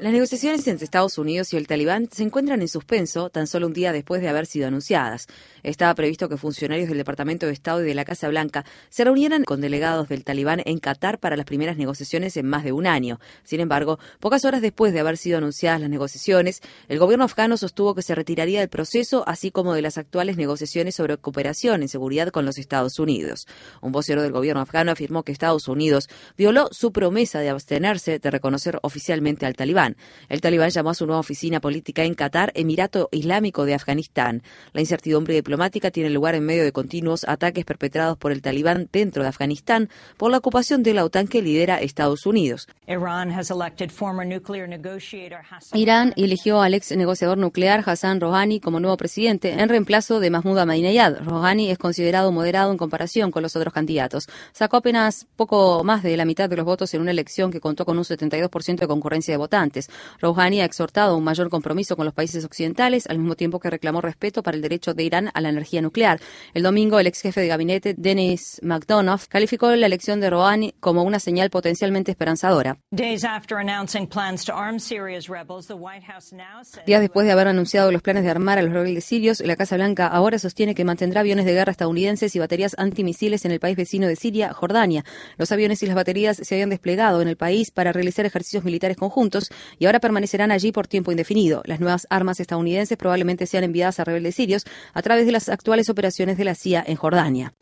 Las negociaciones entre Estados Unidos y el Talibán se encuentran en suspenso tan solo un día después de haber sido anunciadas. Estaba previsto que funcionarios del Departamento de Estado y de la Casa Blanca se reunieran con delegados del Talibán en Qatar para las primeras negociaciones en más de un año. Sin embargo, pocas horas después de haber sido anunciadas las negociaciones, el gobierno afgano sostuvo que se retiraría del proceso, así como de las actuales negociaciones sobre cooperación en seguridad con los Estados Unidos. Un vocero del gobierno afgano afirmó que Estados Unidos violó su promesa de abstenerse de reconocer oficialmente al Talibán. El Talibán llamó a su nueva oficina política en Qatar Emirato Islámico de Afganistán. La incertidumbre diplomática tiene lugar en medio de continuos ataques perpetrados por el Talibán dentro de Afganistán por la ocupación de la OTAN que lidera Estados Unidos. Irán eligió al ex negociador nuclear Hassan Rouhani como nuevo presidente en reemplazo de Mahmoud Ahmadinejad. Rouhani es considerado moderado en comparación con los otros candidatos. Sacó apenas poco más de la mitad de los votos en una elección que contó con un 72% de concurrencia de votantes. Rouhani ha exhortado un mayor compromiso con los países occidentales, al mismo tiempo que reclamó respeto para el derecho de Irán a la energía nuclear. El domingo, el ex jefe de gabinete, Denis McDonough, calificó la elección de Rouhani como una señal potencialmente esperanzadora. Días después de haber anunciado los planes de armar a los rebeldes sirios, la Casa Blanca ahora sostiene que mantendrá aviones de guerra estadounidenses y baterías antimisiles en el país vecino de Siria, Jordania. Los aviones y las baterías se habían desplegado en el país para realizar ejercicios militares conjuntos y ahora permanecerán allí por tiempo indefinido. Las nuevas armas estadounidenses probablemente sean enviadas a rebeldes sirios a través de las actuales operaciones de la CIA en Jordania.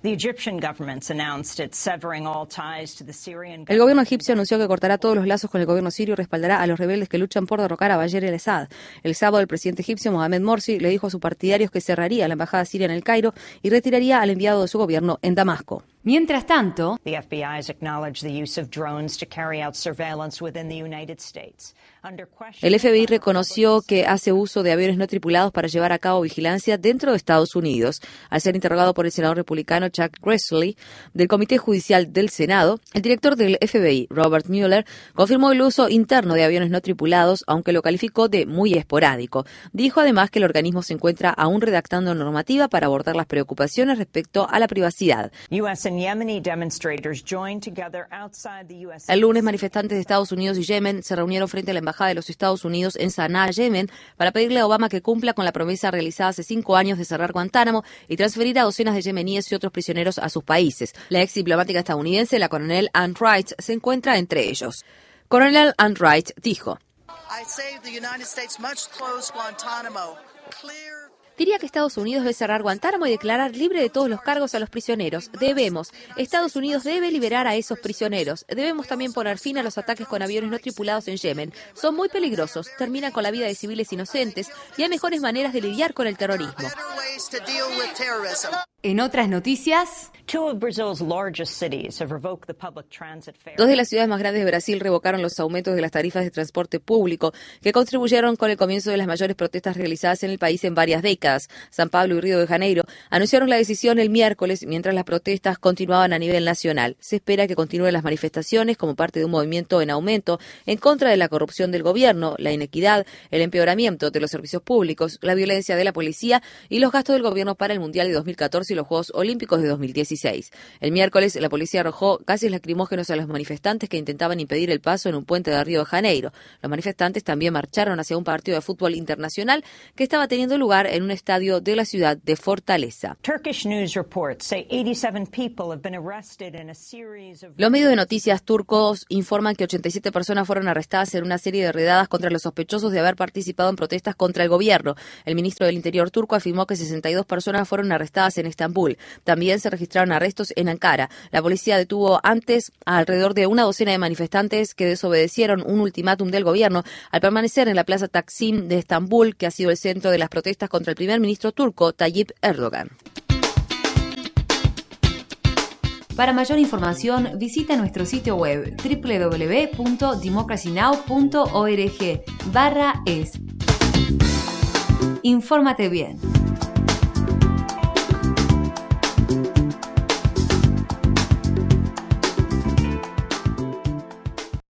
El gobierno egipcio anunció que cortará todos los lazos con el gobierno sirio respaldará a los rebeldes que luchan por derrocar a Bayer el-Assad. El sábado, el presidente egipcio Mohamed Morsi le dijo a sus partidarios que cerraría la embajada siria en el Cairo y retiraría al enviado de su gobierno en Damasco. Mientras tanto, el FBI reconoció que hace uso de aviones no tripulados para llevar a cabo vigilancia dentro de Estados Unidos. Al ser interrogado por el senador republicano Chuck Grassley del Comité Judicial del Senado, el director del FBI, Robert Mueller, confirmó el uso interno de aviones no tripulados, aunque lo calificó de muy esporádico. Dijo además que el organismo se encuentra aún redactando normativa para abordar las preocupaciones respecto a la privacidad. El lunes, manifestantes de Estados Unidos y Yemen se reunieron frente a la Embajada de los Estados Unidos en Sanaa, Yemen, para pedirle a Obama que cumpla con la promesa realizada hace cinco años de cerrar Guantánamo y transferir a docenas de yemeníes y otros prisioneros a sus países. La ex diplomática estadounidense, la coronel Ann Wright, se encuentra entre ellos. Coronel Ann Wright dijo. Diría que Estados Unidos debe cerrar Guantánamo y declarar libre de todos los cargos a los prisioneros. Debemos. Estados Unidos debe liberar a esos prisioneros. Debemos también poner fin a los ataques con aviones no tripulados en Yemen. Son muy peligrosos, terminan con la vida de civiles inocentes y hay mejores maneras de lidiar con el terrorismo. En otras noticias, Dos de las ciudades más grandes de Brasil revocaron los aumentos de las tarifas de transporte público que contribuyeron con el comienzo de las mayores protestas realizadas en el país en varias décadas. San Pablo y Río de Janeiro anunciaron la decisión el miércoles mientras las protestas continuaban a nivel nacional. Se espera que continúen las manifestaciones como parte de un movimiento en aumento en contra de la corrupción del gobierno, la inequidad, el empeoramiento de los servicios públicos, la violencia de la policía y los gastos del gobierno para el Mundial de 2014 y los Juegos Olímpicos de 2017. El miércoles, la policía arrojó gases lacrimógenos a los manifestantes que intentaban impedir el paso en un puente de Río de Janeiro. Los manifestantes también marcharon hacia un partido de fútbol internacional que estaba teniendo lugar en un estadio de la ciudad de Fortaleza. Los medios de noticias turcos informan que 87 personas fueron arrestadas en una serie de redadas contra los sospechosos de haber participado en protestas contra el gobierno. El ministro del Interior turco afirmó que 62 personas fueron arrestadas en Estambul. También se registraron arrestos en Ankara. La policía detuvo antes a alrededor de una docena de manifestantes que desobedecieron un ultimátum del gobierno al permanecer en la plaza Taksim de Estambul, que ha sido el centro de las protestas contra el primer ministro turco Tayyip Erdogan. Para mayor información, visita nuestro sitio web www.democracynow.org es. Infórmate bien.